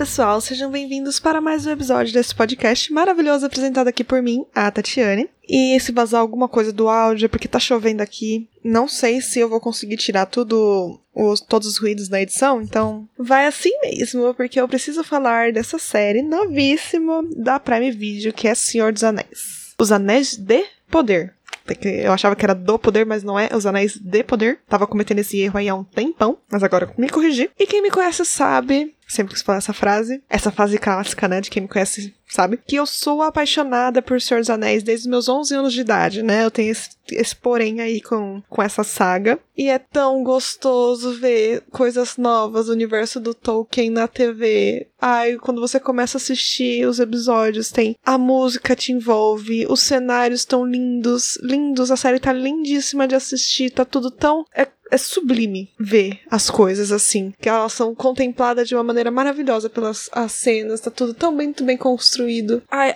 pessoal, sejam bem-vindos para mais um episódio desse podcast maravilhoso apresentado aqui por mim, a Tatiane. E se vazar alguma coisa do áudio é porque tá chovendo aqui. Não sei se eu vou conseguir tirar tudo, os, todos os ruídos da edição, então vai assim mesmo, porque eu preciso falar dessa série novíssima da Prime Video, que é Senhor dos Anéis. Os Anéis de Poder. Eu achava que era do poder, mas não é. Os anéis de poder. Tava cometendo esse erro aí há um tempão, mas agora me corrigi. E quem me conhece sabe sempre quis falar essa frase, essa frase clássica, né, de quem me conhece sabe, que eu sou apaixonada por Senhor dos Anéis desde meus 11 anos de idade, né, eu tenho esse, esse porém aí com, com essa saga, e é tão gostoso ver coisas novas, o universo do Tolkien na TV, ai, quando você começa a assistir os episódios, tem a música te envolve, os cenários tão lindos, lindos, a série tá lindíssima de assistir, tá tudo tão... É é sublime ver as coisas assim, que elas são contempladas de uma maneira maravilhosa pelas as cenas, tá tudo tão bem, muito bem construído.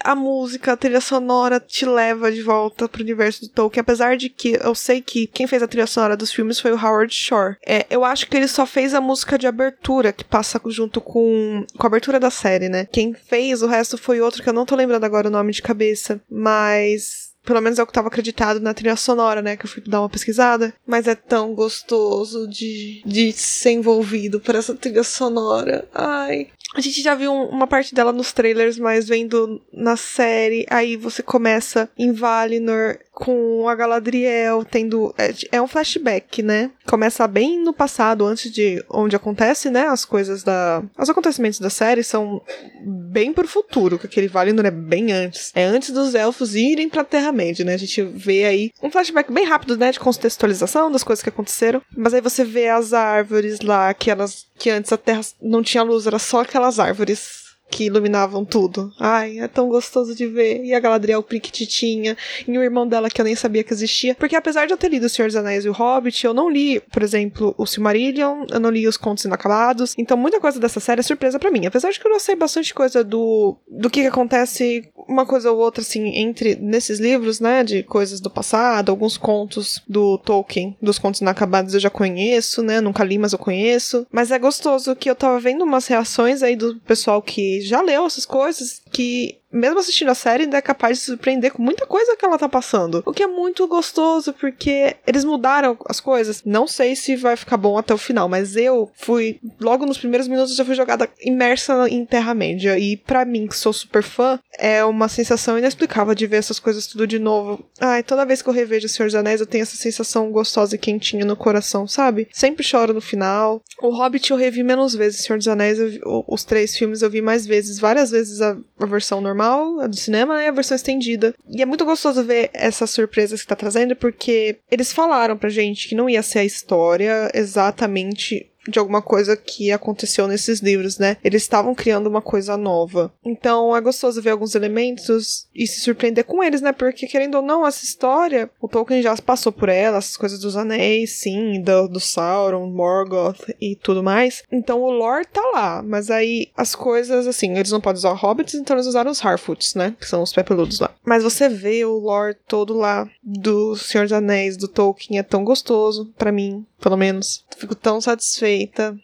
A música, a trilha sonora te leva de volta pro universo do Tolkien, apesar de que eu sei que quem fez a trilha sonora dos filmes foi o Howard Shore. É, eu acho que ele só fez a música de abertura, que passa junto com, com a abertura da série, né? Quem fez o resto foi outro que eu não tô lembrando agora o nome de cabeça, mas pelo menos é o que estava acreditado na trilha sonora, né? Que eu fui dar uma pesquisada. Mas é tão gostoso de, de ser envolvido por essa trilha sonora. Ai. A gente já viu uma parte dela nos trailers, mas vendo na série, aí você começa em Valinor com a Galadriel tendo. É, é, um flashback, né? Começa bem no passado, antes de onde acontece, né? As coisas da. Os acontecimentos da série são bem pro futuro, que aquele Valinor é bem antes. É antes dos elfos irem pra Terra-média, né? A gente vê aí um flashback bem rápido, né? De contextualização das coisas que aconteceram. Mas aí você vê as árvores lá, que elas. que antes a Terra não tinha luz, era só aquelas árvores que iluminavam tudo. Ai, é tão gostoso de ver. E a Galadriel Priquititinha, e o irmão dela que eu nem sabia que existia. Porque apesar de eu ter lido O Senhor dos Anéis e O Hobbit, eu não li, por exemplo, O Silmarillion, eu não li Os Contos Inacabados. Então muita coisa dessa série é surpresa para mim. Apesar de que eu não sei bastante coisa do, do que, que acontece uma coisa ou outra, assim, entre nesses livros, né, de coisas do passado, alguns contos do Tolkien, dos contos inacabados eu já conheço, né, nunca li, mas eu conheço. Mas é gostoso que eu tava vendo umas reações aí do pessoal que já leu essas coisas que mesmo assistindo a série, ainda é capaz de surpreender com muita coisa que ela tá passando. O que é muito gostoso, porque eles mudaram as coisas. Não sei se vai ficar bom até o final, mas eu fui, logo nos primeiros minutos, já fui jogada imersa em Terra-média. E para mim, que sou super fã, é uma sensação inexplicável de ver essas coisas tudo de novo. Ai, toda vez que eu revejo O Senhor dos Anéis, eu tenho essa sensação gostosa e quentinha no coração, sabe? Sempre choro no final. O Hobbit eu revi menos vezes. O Senhor dos Anéis, os três filmes eu vi mais vezes. Várias vezes a, a versão normal normal, a do cinema, e a versão estendida. E é muito gostoso ver essas surpresas que tá trazendo, porque eles falaram pra gente que não ia ser a história exatamente de alguma coisa que aconteceu nesses livros, né? Eles estavam criando uma coisa nova. Então é gostoso ver alguns elementos e se surpreender com eles, né? Porque, querendo ou não, essa história, o Tolkien já passou por ela, as coisas dos anéis, sim, do, do Sauron, Morgoth e tudo mais. Então o lore tá lá, mas aí as coisas, assim, eles não podem usar hobbits, então eles usaram os Harfoots, né? Que são os pé peludos lá. Mas você vê o lore todo lá do Senhor dos Anéis, do Tolkien, é tão gostoso para mim pelo menos. Fico tão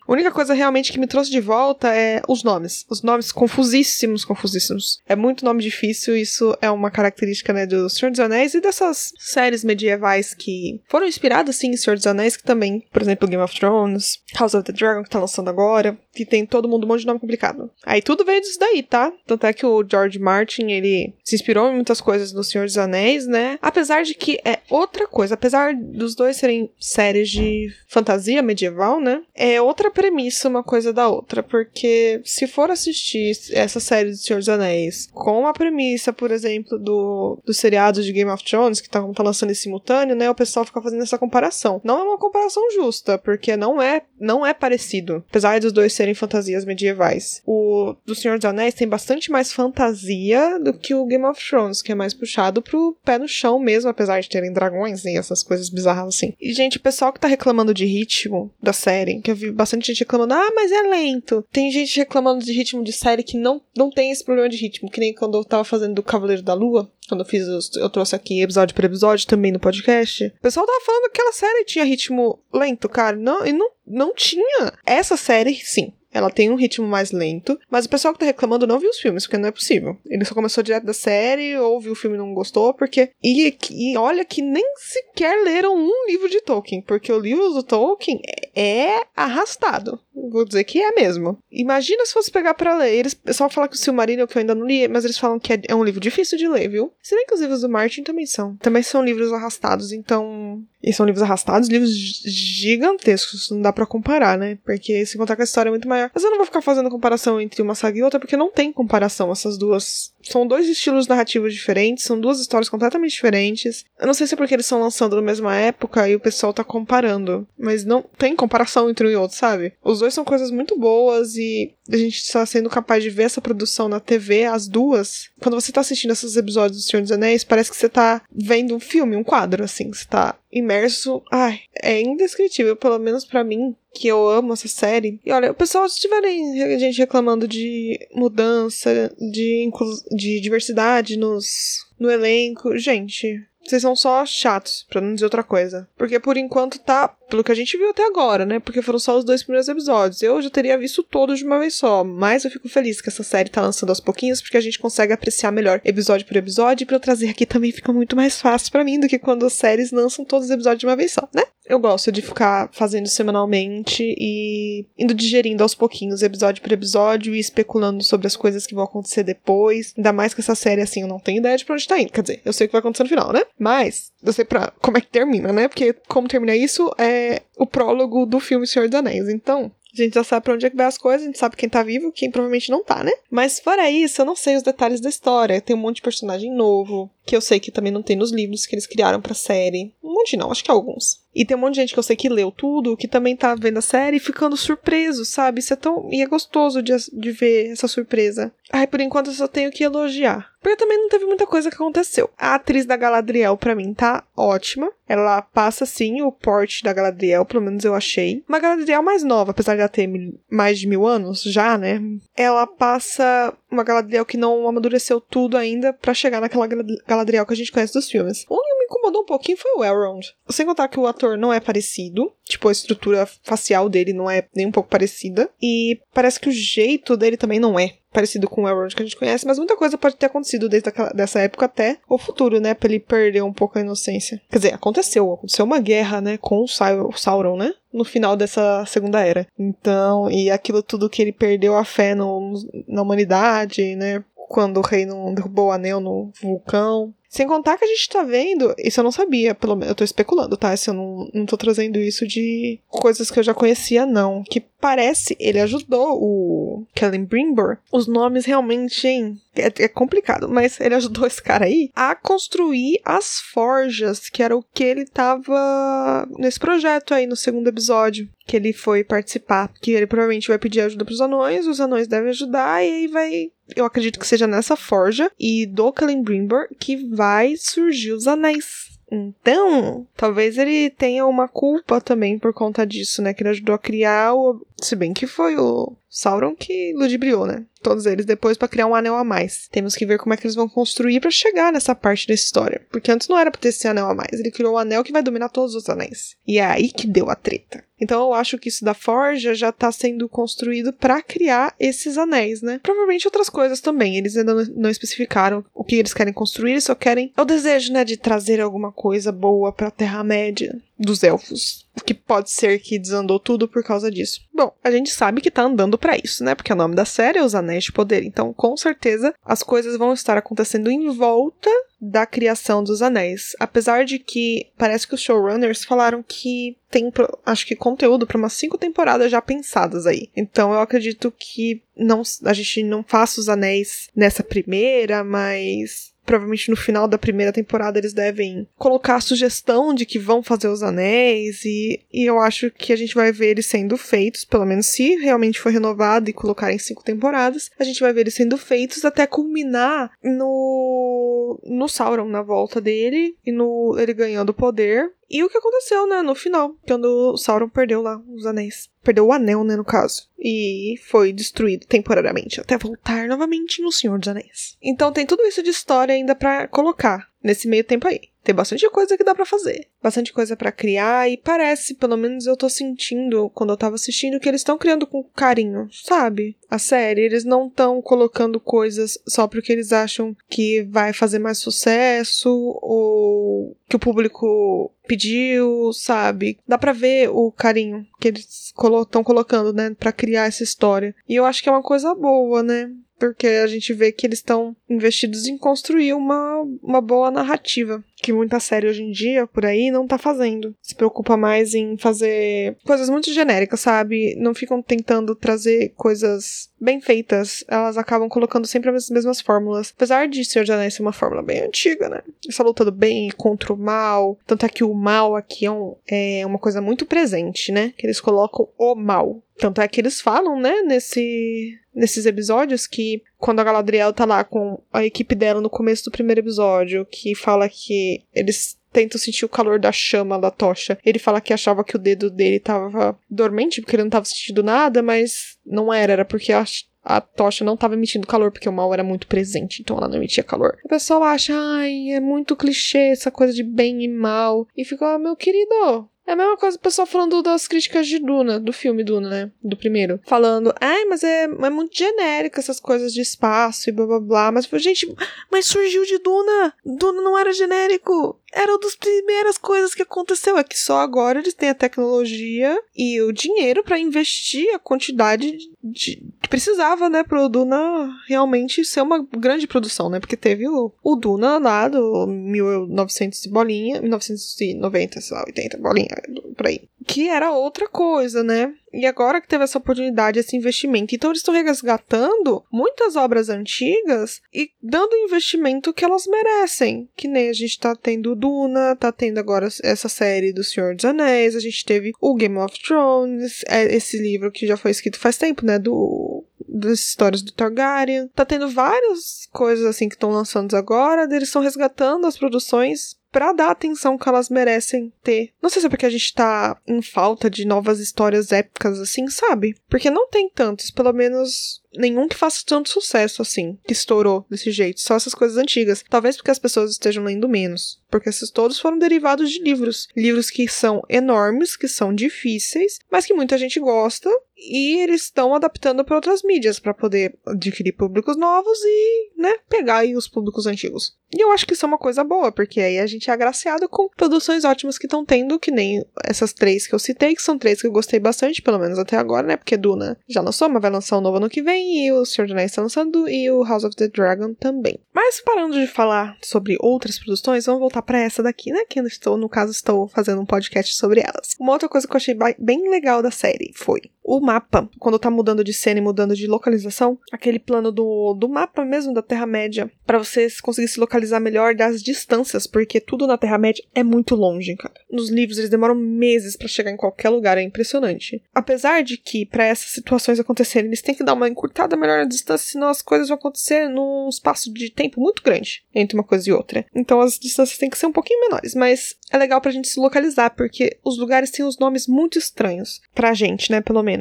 A única coisa realmente que me trouxe de volta é os nomes. Os nomes confusíssimos, confusíssimos. É muito nome difícil, isso é uma característica, né, do Senhor dos Anéis e dessas séries medievais que foram inspiradas, sim, em Senhor dos Anéis, que também, por exemplo, Game of Thrones, House of the Dragon, que tá lançando agora, que tem todo mundo um monte de nome complicado. Aí tudo veio disso daí, tá? Tanto é que o George Martin, ele se inspirou em muitas coisas do Senhor dos Anéis, né? Apesar de que é outra coisa, apesar dos dois serem séries de fantasia medieval, né? É outra premissa uma coisa da outra, porque se for assistir essa série do Senhor dos Anéis com a premissa, por exemplo, do, do seriado de Game of Thrones, que tá, tá lançando em simultâneo, né? O pessoal fica fazendo essa comparação. Não é uma comparação justa, porque não é, não é parecido, apesar dos dois serem fantasias medievais. O do Senhor dos Anéis tem bastante mais fantasia do que o Game of Thrones, que é mais puxado pro pé no chão mesmo, apesar de terem dragões e essas coisas bizarras assim. E, gente, o pessoal que tá reclamando de ritmo da série, que eu vi bastante gente reclamando, ah, mas é lento. Tem gente reclamando de ritmo de série que não, não tem esse problema de ritmo, que nem quando eu tava fazendo do Cavaleiro da Lua, quando eu fiz, eu trouxe aqui episódio por episódio também no podcast. O pessoal tava falando que aquela série tinha ritmo lento, cara. Não, e não, não tinha. Essa série, sim ela tem um ritmo mais lento, mas o pessoal que tá reclamando não viu os filmes, porque não é possível. Ele só começou direto da série, ou viu o filme e não gostou, porque. E, e olha que nem sequer leram um livro de Tolkien, porque o livro do Tolkien é arrastado. Vou dizer que é mesmo. Imagina se fosse pegar para ler. Eles, o pessoal fala que o Silmarillion, que eu ainda não li, mas eles falam que é, é um livro difícil de ler, viu? Se bem que os livros do Martin também são. Também são livros arrastados, então e são livros arrastados, livros gigantescos, não dá para comparar, né? Porque se contar que a história é muito maior. Mas eu não vou ficar fazendo comparação entre uma saga e outra, porque não tem comparação essas duas. São dois estilos narrativos diferentes, são duas histórias completamente diferentes. Eu não sei se é porque eles estão lançando na mesma época e o pessoal tá comparando, mas não tem comparação entre um e outro, sabe? Os dois são coisas muito boas e a gente está sendo capaz de ver essa produção na TV, as duas. Quando você tá assistindo esses episódios do Senhor dos Anéis, parece que você tá vendo um filme, um quadro, assim. Você tá imerso. Ai, é indescritível, pelo menos para mim, que eu amo essa série. E olha, o pessoal, se tiverem gente reclamando de mudança, de, de diversidade nos, no elenco, gente, vocês são só chatos, pra não dizer outra coisa. Porque por enquanto tá, pelo que a gente viu até agora, né? Porque foram só os dois primeiros episódios. Eu já teria visto todos de uma vez só. Mas eu fico feliz que essa série tá lançando aos pouquinhos, porque a gente consegue apreciar melhor episódio por episódio. E pra eu trazer aqui também fica muito mais fácil para mim do que quando as séries lançam todos os episódios de uma vez só, né? Eu gosto de ficar fazendo semanalmente e indo digerindo aos pouquinhos, episódio por episódio, e especulando sobre as coisas que vão acontecer depois. Ainda mais que essa série, assim, eu não tenho ideia de pra onde tá indo. Quer dizer, eu sei o que vai acontecer no final, né? Mas, eu sei pra como é que termina, né? Porque como termina isso é o prólogo do filme Senhor dos Anéis. Então, a gente já sabe pra onde é que vai as coisas, a gente sabe quem tá vivo, quem provavelmente não tá, né? Mas fora isso, eu não sei os detalhes da história. Tem um monte de personagem novo, que eu sei que também não tem nos livros que eles criaram pra série. Um monte não, acho que alguns. E tem um monte de gente que eu sei que leu tudo, que também tá vendo a série e ficando surpreso, sabe? Isso é tão. E é gostoso de, de ver essa surpresa. Ai, por enquanto eu só tenho que elogiar. Porque também não teve muita coisa que aconteceu. A atriz da Galadriel, para mim, tá ótima. Ela passa, sim, o porte da Galadriel, pelo menos eu achei. Uma Galadriel mais nova, apesar de ela ter mais de mil anos já, né? Ela passa uma Galadriel que não amadureceu tudo ainda para chegar naquela Galadriel que a gente conhece dos filmes. Incomodou um pouquinho foi o Elrond. Sem contar que o ator não é parecido. Tipo, a estrutura facial dele não é nem um pouco parecida. E parece que o jeito dele também não é parecido com o Elrond que a gente conhece, mas muita coisa pode ter acontecido desde aquela, dessa época até o futuro, né? Pra ele perder um pouco a inocência. Quer dizer, aconteceu. Aconteceu uma guerra, né? Com o Sauron, né? No final dessa segunda era. Então, e aquilo tudo que ele perdeu a fé no, na humanidade, né? Quando o rei não derrubou o anel no vulcão. Sem contar que a gente tá vendo, isso eu não sabia, pelo menos eu tô especulando, tá? Se eu não, não tô trazendo isso de coisas que eu já conhecia, não. Que parece, ele ajudou o Kellen Brimbor. Os nomes realmente, hein? É, é, complicado, mas ele ajudou esse cara aí a construir as forjas, que era o que ele tava nesse projeto aí no segundo episódio que ele foi participar. Que ele provavelmente vai pedir ajuda pros anões, os anões devem ajudar, e aí vai. Eu acredito que seja nessa forja e do Kellen Brimbor que vai surgir os anéis. Então, talvez ele tenha uma culpa também por conta disso, né? Que ele ajudou a criar o. Se bem que foi o Sauron que ludibriou, né? Todos eles depois para criar um anel a mais. Temos que ver como é que eles vão construir para chegar nessa parte da história. Porque antes não era pra ter esse anel a mais. Ele criou um anel que vai dominar todos os anéis. E é aí que deu a treta. Então eu acho que isso da forja já tá sendo construído para criar esses anéis, né? Provavelmente outras coisas também. Eles ainda não especificaram o que eles querem construir, eles só querem. É o desejo, né, de trazer alguma coisa boa pra Terra-média dos elfos. Que pode ser que desandou tudo por causa disso. Bom, a gente sabe que tá andando para isso, né? Porque o nome da série é Os Anéis de Poder. Então, com certeza, as coisas vão estar acontecendo em volta da criação dos anéis. Apesar de que parece que os showrunners falaram que tem, acho que, conteúdo para umas cinco temporadas já pensadas aí. Então eu acredito que não, a gente não faça os anéis nessa primeira, mas provavelmente no final da primeira temporada eles devem colocar a sugestão de que vão fazer os anéis e, e eu acho que a gente vai ver eles sendo feitos, pelo menos se realmente for renovado e colocar em cinco temporadas, a gente vai ver eles sendo feitos até culminar no no Sauron na volta dele e no ele ganhando poder e o que aconteceu, né, no final, quando o Sauron perdeu lá os anéis. Perdeu o anel, né, no caso. E foi destruído temporariamente, até voltar novamente no Senhor dos Anéis. Então tem tudo isso de história ainda para colocar. Nesse meio tempo aí. Tem bastante coisa que dá para fazer, bastante coisa para criar e parece, pelo menos eu tô sentindo quando eu tava assistindo que eles estão criando com carinho, sabe? A série, eles não estão colocando coisas só porque eles acham que vai fazer mais sucesso ou que o público pediu, sabe? Dá pra ver o carinho que eles estão colocando, né, para criar essa história. E eu acho que é uma coisa boa, né? Porque a gente vê que eles estão investidos em construir uma, uma boa narrativa, que muita série hoje em dia, por aí, não tá fazendo. Se preocupa mais em fazer coisas muito genéricas, sabe? Não ficam tentando trazer coisas bem feitas. Elas acabam colocando sempre as mesmas fórmulas. Apesar de Senhor de Anéis ser uma fórmula bem antiga, né? Essa luta do bem contra o mal. Tanto é que o mal aqui é, um, é uma coisa muito presente, né? Que eles colocam o mal. Tanto é que eles falam, né, nesse, nesses episódios que quando a Galadriel tá lá com a equipe dela no começo do primeiro episódio, que fala que eles tentam sentir o calor da chama da tocha. Ele fala que achava que o dedo dele tava dormente porque ele não tava sentindo nada, mas não era, era porque a, a tocha não estava emitindo calor, porque o mal era muito presente, então ela não emitia calor. O pessoal acha, ai, é muito clichê essa coisa de bem e mal. E fica, ah, meu querido, é a mesma coisa o pessoal falando das críticas de Duna, do filme Duna, né? Do primeiro. Falando, ai, mas é, é muito genérico essas coisas de espaço e blá blá blá. Mas, gente, mas surgiu de Duna! Duna não era genérico! Era uma das primeiras coisas que aconteceu. É que só agora eles têm a tecnologia e o dinheiro para investir a quantidade de, que precisava, né, pro Duna realmente ser uma grande produção, né? Porque teve o, o Duna lá do 1900 bolinha, 1990, sei lá, 80 bolinha, por aí. Que era outra coisa, né? E agora que teve essa oportunidade, esse investimento. Então eles estão resgatando muitas obras antigas e dando o investimento que elas merecem. Que nem a gente tá tendo Duna, tá tendo agora essa série do Senhor dos Anéis, a gente teve o Game of Thrones, é esse livro que já foi escrito faz tempo, né? Do das histórias do Targaryen. Tá tendo várias coisas assim que estão lançando agora, eles estão resgatando as produções para dar a atenção que elas merecem ter. Não sei se é porque a gente tá em falta de novas histórias épicas assim, sabe? Porque não tem tantos, pelo menos nenhum que faça tanto sucesso assim, que estourou desse jeito. Só essas coisas antigas. Talvez porque as pessoas estejam lendo menos. Porque esses todos foram derivados de livros. Livros que são enormes, que são difíceis, mas que muita gente gosta. E eles estão adaptando para outras mídias para poder adquirir públicos novos e, né, pegar aí os públicos antigos. E eu acho que isso é uma coisa boa, porque aí a gente é agraciado com produções ótimas que estão tendo, que nem essas três que eu citei, que são três que eu gostei bastante, pelo menos até agora, né? Porque Duna já lançou, mas vai lançar um novo ano que vem, e o Senhor dos Anéis está lançando, e o House of the Dragon também. Mas parando de falar sobre outras produções, vamos voltar para essa daqui, né? Que eu estou, no caso, estou fazendo um podcast sobre elas. Uma outra coisa que eu achei bem legal da série foi o mapa, quando tá mudando de cena e mudando de localização, aquele plano do, do mapa mesmo da Terra-média, para você conseguir se localizar melhor das distâncias, porque tudo na Terra-média é muito longe, cara. Nos livros eles demoram meses para chegar em qualquer lugar, é impressionante. Apesar de que, para essas situações acontecerem, eles têm que dar uma encurtada melhor na distância, senão as coisas vão acontecer num espaço de tempo muito grande entre uma coisa e outra. Então as distâncias têm que ser um pouquinho menores, mas é legal pra gente se localizar, porque os lugares têm os nomes muito estranhos pra gente, né, pelo menos.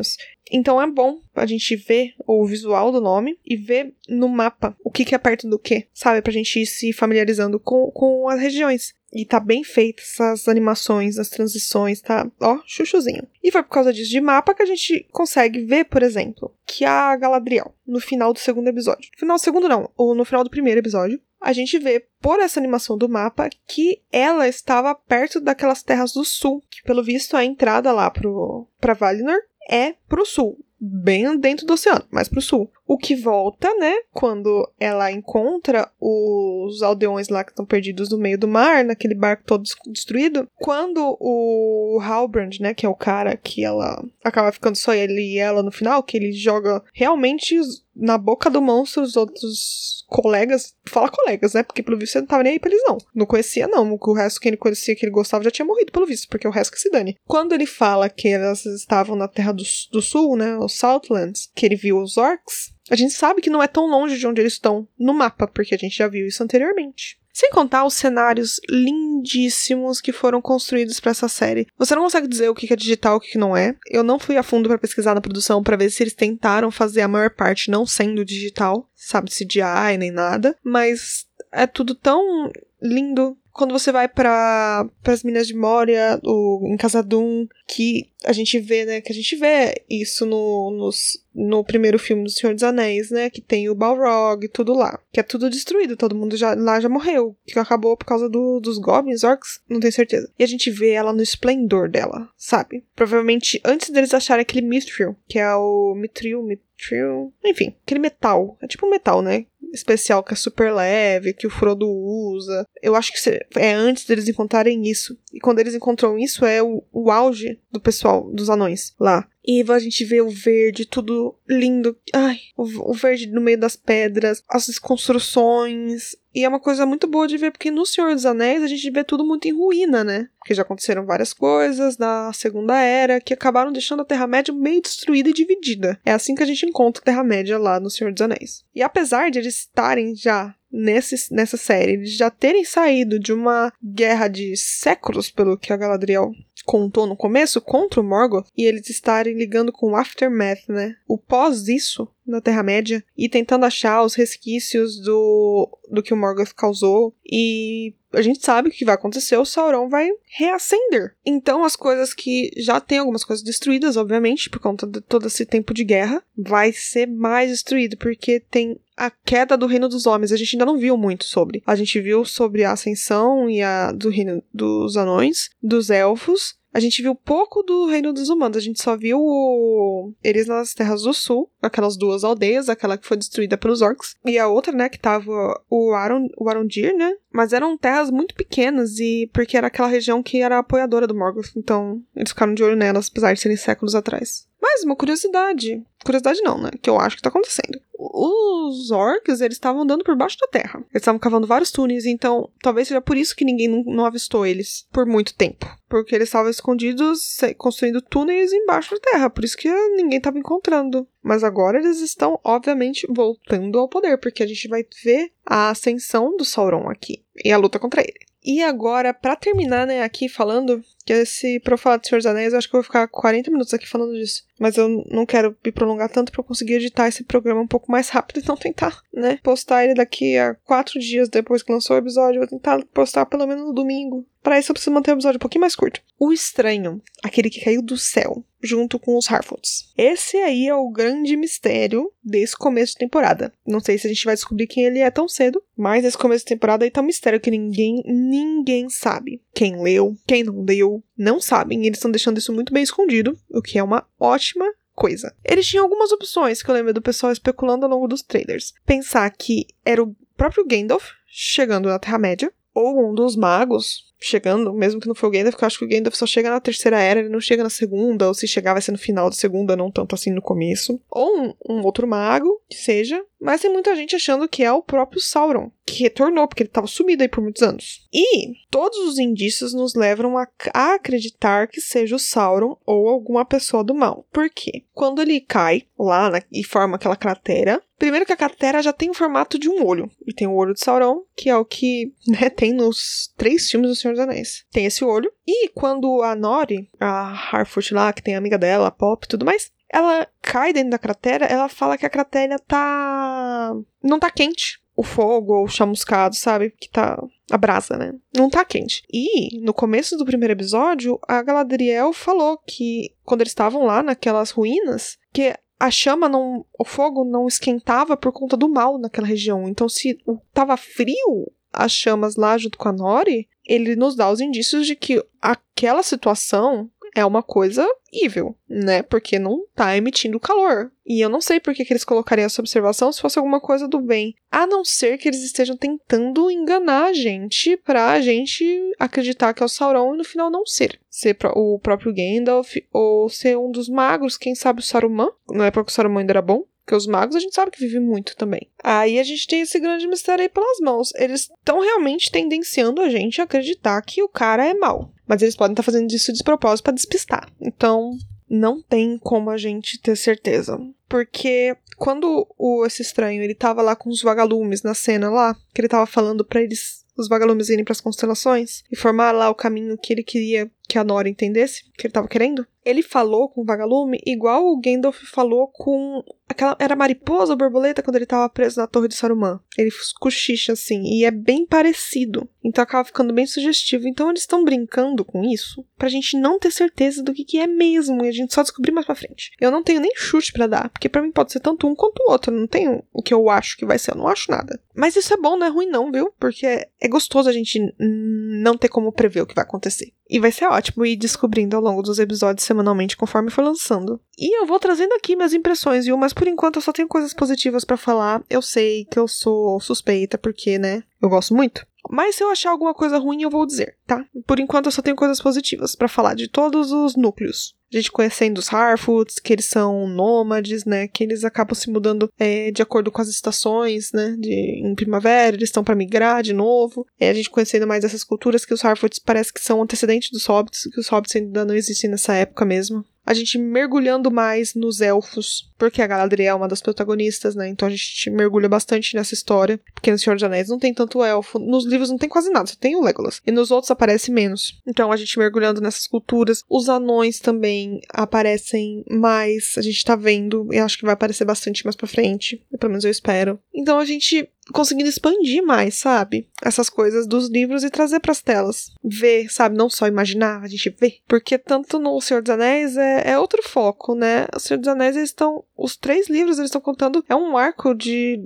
Então é bom a gente ver o visual do nome e ver no mapa o que, que é perto do que, sabe? Pra gente ir se familiarizando com, com as regiões. E tá bem feita essas animações, as transições, tá? Ó, chuchuzinho. E foi por causa disso de mapa que a gente consegue ver, por exemplo, que a Galadriel, no final do segundo episódio. Final do segundo, não, ou no final do primeiro episódio, a gente vê por essa animação do mapa que ela estava perto daquelas terras do sul, que pelo visto a entrada lá pro, pra Valinor é pro sul bem dentro do oceano, mais pro sul. O que volta, né, quando ela encontra os aldeões lá que estão perdidos no meio do mar, naquele barco todo destruído, quando o Halbrand, né, que é o cara que ela acaba ficando só ele e ela no final, que ele joga realmente na boca do monstro os outros colegas, fala colegas, né? Porque pelo visto você não tava nem aí pra eles, não. Não conhecia, não. O resto que ele conhecia, que ele gostava, já tinha morrido, pelo visto, porque o resto que se dane. Quando ele fala que elas estavam na Terra do, do Sul, né? Os Southlands, que ele viu os orcs, a gente sabe que não é tão longe de onde eles estão no mapa, porque a gente já viu isso anteriormente. Sem contar os cenários lindíssimos que foram construídos para essa série. Você não consegue dizer o que é digital e o que não é. Eu não fui a fundo para pesquisar na produção para ver se eles tentaram fazer a maior parte não sendo digital, sabe, CGI nem nada, mas é tudo tão lindo. Quando você vai para as Minas de Moria, o, em Casadum, que a gente vê, né? Que a gente vê isso no, nos, no primeiro filme do Senhor dos Anéis, né? Que tem o Balrog e tudo lá. Que é tudo destruído, todo mundo já, lá já morreu. Que acabou por causa do, dos Goblins, Orcs, não tenho certeza. E a gente vê ela no esplendor dela, sabe? Provavelmente antes deles acharem aquele Mithril, que é o Mithril, Mithril... Enfim, aquele metal. É tipo um metal, né? especial que é super leve, que o Frodo usa. Eu acho que é antes deles encontrarem isso. E quando eles encontram isso, é o, o auge do pessoal, dos anões lá. E a gente vê o verde, tudo lindo. Ai, o, o verde no meio das pedras, as construções. E é uma coisa muito boa de ver, porque no Senhor dos Anéis a gente vê tudo muito em ruína, né? Porque já aconteceram várias coisas na Segunda Era que acabaram deixando a Terra-média meio destruída e dividida. É assim que a gente encontra a Terra-média lá no Senhor dos Anéis. E apesar de eles estarem já nesse, nessa série, eles já terem saído de uma guerra de séculos, pelo que a Galadriel contou no começo, contra o Morgoth, e eles estarem ligando com o Aftermath, né? O pós isso, na Terra-média, e tentando achar os resquícios do, do que o Morgoth causou, e a gente sabe o que vai acontecer, o Sauron vai reacender. Então as coisas que já tem algumas coisas destruídas, obviamente, por conta de todo esse tempo de guerra, vai ser mais destruído, porque tem a queda do reino dos homens. A gente ainda não viu muito sobre. A gente viu sobre a ascensão e a do reino dos anões, dos elfos, a gente viu pouco do Reino dos Humanos, a gente só viu o... eles nas Terras do Sul, aquelas duas aldeias, aquela que foi destruída pelos orcs, e a outra, né, que tava o, Aron... o Arondir, né, mas eram terras muito pequenas, e porque era aquela região que era apoiadora do Morgoth, então eles ficaram de olho nelas, apesar de serem séculos atrás. Mas uma curiosidade, curiosidade não, né, que eu acho que tá acontecendo os orcs, eles estavam andando por baixo da terra. Eles estavam cavando vários túneis, então talvez seja por isso que ninguém não, não avistou eles por muito tempo. Porque eles estavam escondidos, construindo túneis embaixo da terra, por isso que ninguém estava encontrando. Mas agora eles estão, obviamente, voltando ao poder, porque a gente vai ver a ascensão do Sauron aqui e a luta contra ele. E agora, para terminar, né, aqui falando, que esse pra eu falar de Senhor dos Anéis, eu acho que eu vou ficar 40 minutos aqui falando disso. Mas eu não quero me prolongar tanto para conseguir editar esse programa um pouco mais rápido, então tentar, né, postar ele daqui a quatro dias depois que lançou o episódio. Vou tentar postar pelo menos no domingo. Para isso eu preciso manter o episódio um pouquinho mais curto. O Estranho, aquele que caiu do céu, junto com os Harfoots. Esse aí é o grande mistério desse começo de temporada. Não sei se a gente vai descobrir quem ele é tão cedo, mas esse começo de temporada aí tá um mistério que ninguém, ninguém sabe. Quem leu, quem não leu, não sabem. Eles estão deixando isso muito bem escondido, o que é uma ótima coisa. Eles tinham algumas opções que eu lembro do pessoal especulando ao longo dos trailers. Pensar que era o próprio Gandalf chegando na Terra-média, ou um dos magos chegando, mesmo que não foi o Gandalf, porque eu acho que o Gandalf só chega na terceira era, ele não chega na segunda, ou se chegar vai ser no final da segunda, não tanto assim no começo. Ou um, um outro mago, que seja, mas tem muita gente achando que é o próprio Sauron, que retornou, porque ele estava sumido aí por muitos anos. E todos os indícios nos levam a, a acreditar que seja o Sauron ou alguma pessoa do mal. Por quê? Quando ele cai lá na, e forma aquela cratera, Primeiro que a cratera já tem o formato de um olho. E tem o olho de Sauron, que é o que né, tem nos três filmes do Senhor dos Anéis. Tem esse olho. E quando a Nori, a Harfoot lá, que tem a amiga dela, a Pop e tudo mais, ela cai dentro da cratera, ela fala que a cratera tá. não tá quente. O fogo ou o chamuscado, sabe? Que tá. A brasa, né? Não tá quente. E no começo do primeiro episódio, a Galadriel falou que quando eles estavam lá naquelas ruínas, que a chama não. O fogo não esquentava por conta do mal naquela região. Então, se tava frio as chamas lá junto com a Nori, ele nos dá os indícios de que aquela situação é uma coisa evil, né? Porque não tá emitindo calor. E eu não sei por que, que eles colocariam essa observação se fosse alguma coisa do bem. A não ser que eles estejam tentando enganar a gente pra gente acreditar que é o Sauron e no final não ser. Ser o próprio Gandalf ou ser um dos magos, quem sabe o Saruman. Não é porque o Saruman ainda era bom. Porque os magos a gente sabe que vivem muito também. Aí a gente tem esse grande mistério aí pelas mãos. Eles estão realmente tendenciando a gente a acreditar que o cara é mau. Mas eles podem estar tá fazendo isso de propósito para despistar. Então, não tem como a gente ter certeza. Porque quando o esse estranho, ele tava lá com os vagalumes na cena lá, que ele tava falando para eles os vagalumes irem para as constelações e formar lá o caminho que ele queria que a Nora entendesse o que ele tava querendo. Ele falou com o vagalume igual o Gandalf falou com aquela era mariposa ou borboleta quando ele tava preso na torre de Saruman. Ele cochicha assim e é bem parecido. Então acaba ficando bem sugestivo. Então eles estão brincando com isso pra gente não ter certeza do que, que é mesmo e a gente só descobrir mais pra frente. Eu não tenho nem chute para dar, porque para mim pode ser tanto um quanto o outro. Eu não tenho o que eu acho que vai ser, eu não acho nada. Mas isso é bom, não é ruim não, viu? Porque é gostoso a gente não ter como prever o que vai acontecer. E vai ser ótimo ir descobrindo ao longo dos episódios semanalmente conforme for lançando. E eu vou trazendo aqui minhas impressões, viu? Mas por enquanto eu só tenho coisas positivas para falar. Eu sei que eu sou suspeita, porque, né? Eu gosto muito. Mas se eu achar alguma coisa ruim, eu vou dizer, tá? Por enquanto eu só tenho coisas positivas para falar de todos os núcleos. A gente conhecendo os Harfoots, que eles são nômades, né? Que eles acabam se mudando é, de acordo com as estações, né? De, em primavera, eles estão para migrar de novo. É, a gente conhecendo mais essas culturas, que os Harfoots parece que são antecedentes dos Hobbits, que os Hobbits ainda não existem nessa época mesmo a gente mergulhando mais nos elfos, porque a Galadriel é uma das protagonistas, né? Então a gente mergulha bastante nessa história, porque no Senhor dos Anéis não tem tanto elfo, nos livros não tem quase nada, só tem o Legolas, e nos outros aparece menos. Então a gente mergulhando nessas culturas, os anões também aparecem mais, a gente tá vendo, e acho que vai aparecer bastante mais pra frente, pelo menos eu espero. Então a gente conseguindo expandir mais, sabe? Essas coisas dos livros e trazer para as telas. Ver, sabe? Não só imaginar, a gente vê. Porque tanto no Senhor dos Anéis é, é outro foco, né? O Senhor dos Anéis, eles estão. Os três livros eles estão contando. É um arco de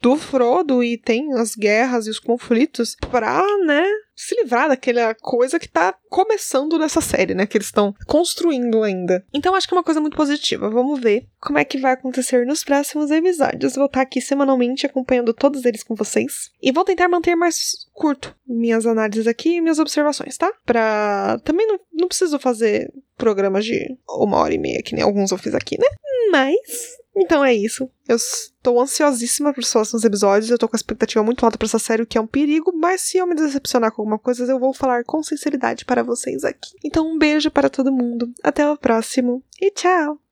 do Frodo e tem as guerras e os conflitos pra, né, se livrar daquela coisa que tá começando nessa série, né? Que eles estão construindo ainda. Então acho que é uma coisa muito positiva. Vamos ver como é que vai acontecer nos próximos episódios. Vou estar aqui semanalmente acompanhando todos eles com vocês. E vou tentar manter mais curto minhas análises aqui e minhas observações, tá? Pra. Também não, não preciso fazer programas de uma hora e meia, que nem alguns eu fiz aqui, né? Mas então é isso. Eu estou ansiosíssima para os próximos episódios. Eu tô com a expectativa muito alta para essa série, o que é um perigo, mas se eu me decepcionar com alguma coisa, eu vou falar com sinceridade para vocês aqui. Então um beijo para todo mundo. Até o próximo e tchau!